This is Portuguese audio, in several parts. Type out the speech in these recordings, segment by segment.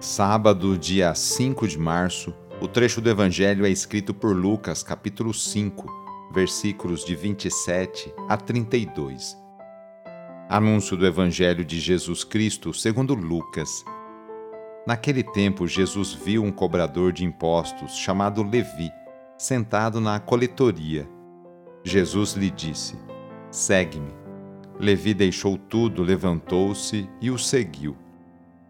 Sábado, dia 5 de março, o trecho do Evangelho é escrito por Lucas, capítulo 5, versículos de 27 a 32. Anúncio do Evangelho de Jesus Cristo segundo Lucas. Naquele tempo, Jesus viu um cobrador de impostos chamado Levi, sentado na coletoria. Jesus lhe disse: Segue-me. Levi deixou tudo, levantou-se e o seguiu.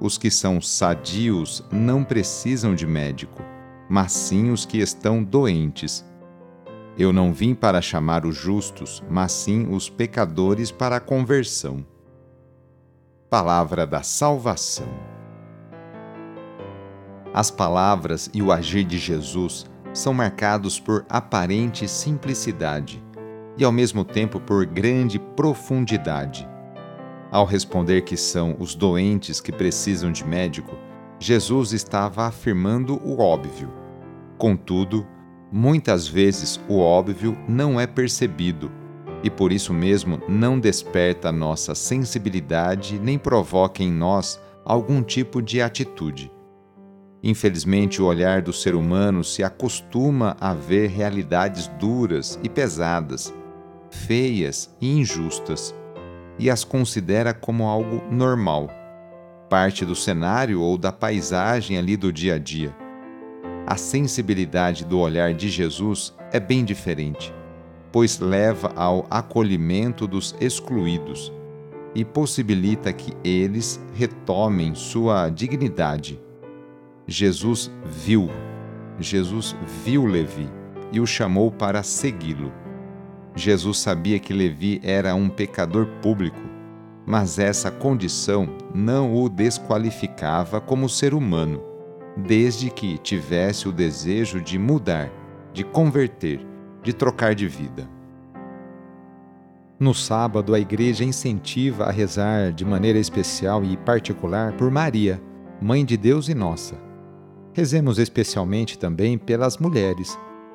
os que são sadios não precisam de médico, mas sim os que estão doentes. Eu não vim para chamar os justos, mas sim os pecadores para a conversão. Palavra da Salvação. As palavras e o agir de Jesus são marcados por aparente simplicidade e, ao mesmo tempo, por grande profundidade ao responder que são os doentes que precisam de médico, Jesus estava afirmando o óbvio. Contudo, muitas vezes o óbvio não é percebido e por isso mesmo não desperta nossa sensibilidade nem provoca em nós algum tipo de atitude. Infelizmente, o olhar do ser humano se acostuma a ver realidades duras e pesadas, feias e injustas e as considera como algo normal, parte do cenário ou da paisagem ali do dia a dia. A sensibilidade do olhar de Jesus é bem diferente, pois leva ao acolhimento dos excluídos e possibilita que eles retomem sua dignidade. Jesus viu, Jesus viu Levi e o chamou para segui-lo. Jesus sabia que Levi era um pecador público, mas essa condição não o desqualificava como ser humano, desde que tivesse o desejo de mudar, de converter, de trocar de vida. No sábado, a igreja incentiva a rezar de maneira especial e particular por Maria, Mãe de Deus e nossa. Rezemos especialmente também pelas mulheres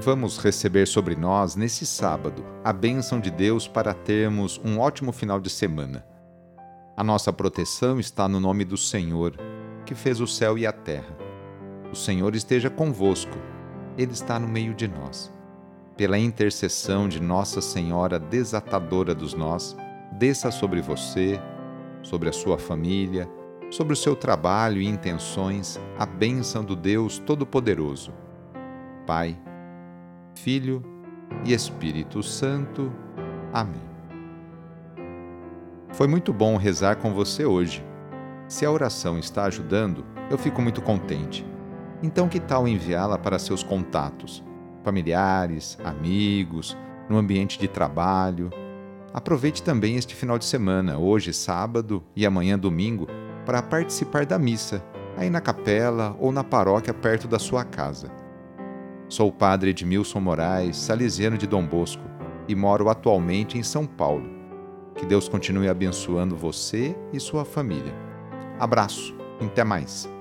Vamos receber sobre nós, nesse sábado, a bênção de Deus para termos um ótimo final de semana. A nossa proteção está no nome do Senhor, que fez o céu e a terra. O Senhor esteja convosco, Ele está no meio de nós. Pela intercessão de Nossa Senhora desatadora dos nós, desça sobre você, sobre a sua família, sobre o seu trabalho e intenções a bênção do Deus Todo-Poderoso. Pai, Filho e Espírito Santo. Amém. Foi muito bom rezar com você hoje. Se a oração está ajudando, eu fico muito contente. Então, que tal enviá-la para seus contatos, familiares, amigos, no ambiente de trabalho? Aproveite também este final de semana, hoje sábado e amanhã domingo, para participar da missa, aí na capela ou na paróquia perto da sua casa. Sou o padre Edmilson Moraes, salesiano de Dom Bosco, e moro atualmente em São Paulo. Que Deus continue abençoando você e sua família. Abraço, até mais.